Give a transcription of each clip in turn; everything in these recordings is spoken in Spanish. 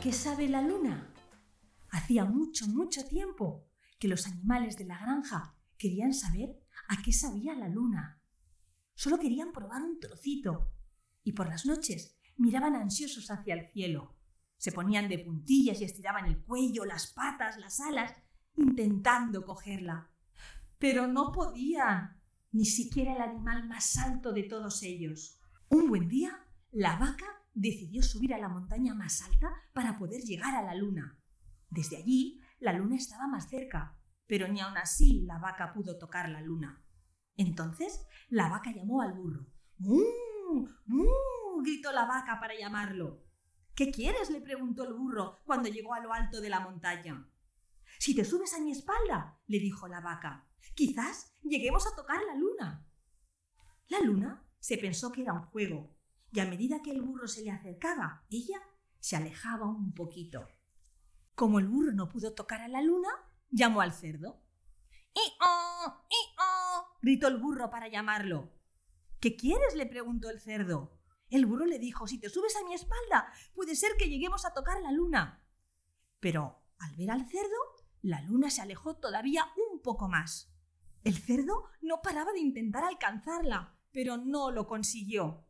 qué sabe la luna? Hacía mucho, mucho tiempo que los animales de la granja querían saber a qué sabía la luna. Solo querían probar un trocito y por las noches miraban ansiosos hacia el cielo. Se ponían de puntillas y estiraban el cuello, las patas, las alas, intentando cogerla. Pero no podían, ni siquiera el animal más alto de todos ellos. Un buen día, la vaca decidió subir a la montaña más alta para poder llegar a la luna. Desde allí, la luna estaba más cerca, pero ni aun así la vaca pudo tocar la luna. Entonces, la vaca llamó al burro. ¡Mu! ¡Mu! gritó la vaca para llamarlo. ¿Qué quieres? le preguntó el burro cuando llegó a lo alto de la montaña. Si te subes a mi espalda, le dijo la vaca, quizás lleguemos a tocar la luna. La luna se pensó que era un juego, y a medida que el burro se le acercaba, ella se alejaba un poquito. Como el burro no pudo tocar a la luna, llamó al cerdo. ¡I-oh! gritó el burro para llamarlo. ¿Qué quieres? le preguntó el cerdo. El burro le dijo, si te subes a mi espalda, puede ser que lleguemos a tocar la luna. Pero al ver al cerdo, la luna se alejó todavía un poco más. El cerdo no paraba de intentar alcanzarla, pero no lo consiguió.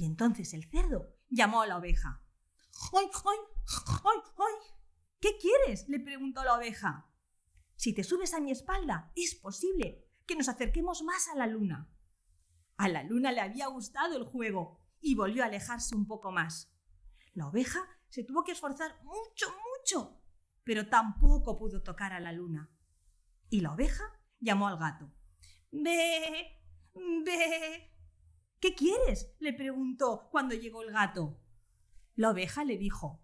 Y entonces el cerdo llamó a la oveja. ¡Ay, ay, ay, ay! ¿Qué quieres? le preguntó la oveja. Si te subes a mi espalda, es posible que nos acerquemos más a la luna. A la luna le había gustado el juego y volvió a alejarse un poco más. La oveja se tuvo que esforzar mucho, mucho, pero tampoco pudo tocar a la luna. Y la oveja llamó al gato. Ve, ve. ¿Qué quieres? le preguntó cuando llegó el gato. La oveja le dijo,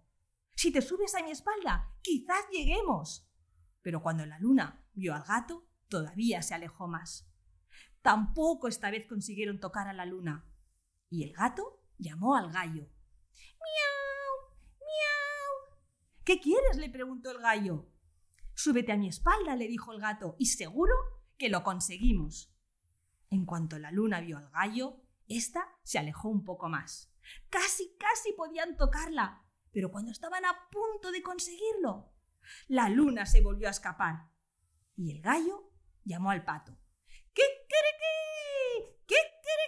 si te subes a mi espalda, quizás lleguemos. Pero cuando la luna vio al gato, todavía se alejó más. Tampoco esta vez consiguieron tocar a la luna. Y el gato llamó al gallo. ¡Miau! ¡Miau! ¿Qué quieres? le preguntó el gallo. Súbete a mi espalda, le dijo el gato, y seguro que lo conseguimos. En cuanto la luna vio al gallo, ésta se alejó un poco más. Casi, casi podían tocarla, pero cuando estaban a punto de conseguirlo, la luna se volvió a escapar. Y el gallo llamó al pato. ¿Qué quiere ¿Qué quiere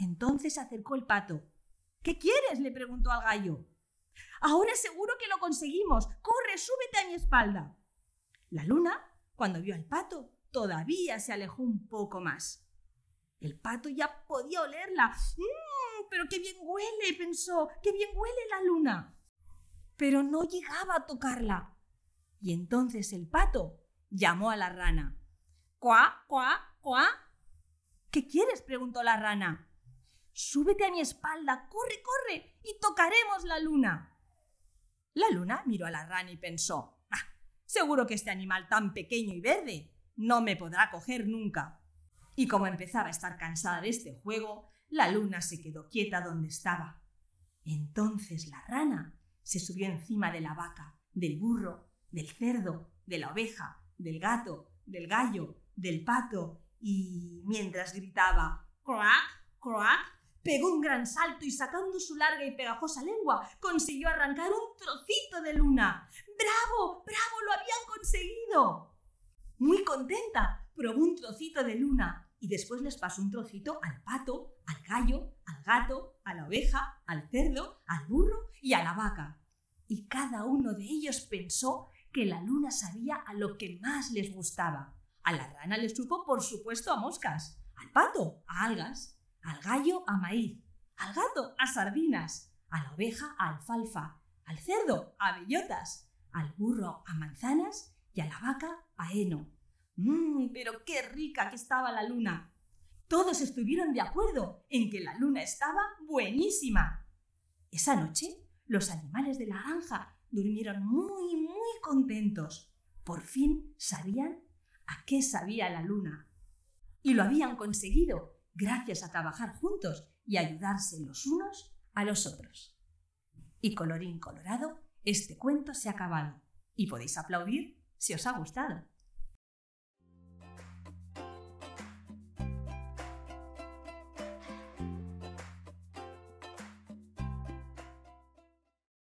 entonces se acercó el pato. ¿Qué quieres? le preguntó al gallo. Ahora seguro que lo conseguimos. Corre, súbete a mi espalda. La luna, cuando vio al pato, todavía se alejó un poco más. El pato ya podía olerla. ¡Mmm! Pero qué bien huele, pensó. ¡Qué bien huele la luna! Pero no llegaba a tocarla. Y entonces el pato llamó a la rana. ¡Cuá, cuá, cuá! ¿Qué quieres? preguntó la rana. Súbete a mi espalda, corre, corre, y tocaremos la luna. La luna miró a la rana y pensó, ah, seguro que este animal tan pequeño y verde no me podrá coger nunca. Y como empezaba a estar cansada de este juego, la luna se quedó quieta donde estaba. Entonces la rana se subió encima de la vaca, del burro, del cerdo, de la oveja, del gato, del gallo, del pato, y mientras gritaba ¡Croac! ¡Croac! Pegó un gran salto y sacando su larga y pegajosa lengua, consiguió arrancar un trocito de luna. ¡Bravo! ¡Bravo! ¡Lo habían conseguido! Muy contenta, probó un trocito de luna y después les pasó un trocito al pato, al gallo, al gato, a la oveja, al cerdo, al burro y a la vaca. Y cada uno de ellos pensó que la luna sabía a lo que más les gustaba. A la rana le supo, por supuesto, a moscas, al pato, a algas, al gallo a maíz, al gato a sardinas, a la oveja a alfalfa, al cerdo a bellotas, al burro a manzanas y a la vaca a heno. ¡Mmm! Pero qué rica que estaba la luna. Todos estuvieron de acuerdo en que la luna estaba buenísima. Esa noche, los animales de la granja durmieron muy, muy contentos. Por fin sabían a qué sabía la luna. Y lo habían conseguido gracias a trabajar juntos y ayudarse los unos a los otros. Y colorín colorado, este cuento se ha acabado y podéis aplaudir si os ha gustado.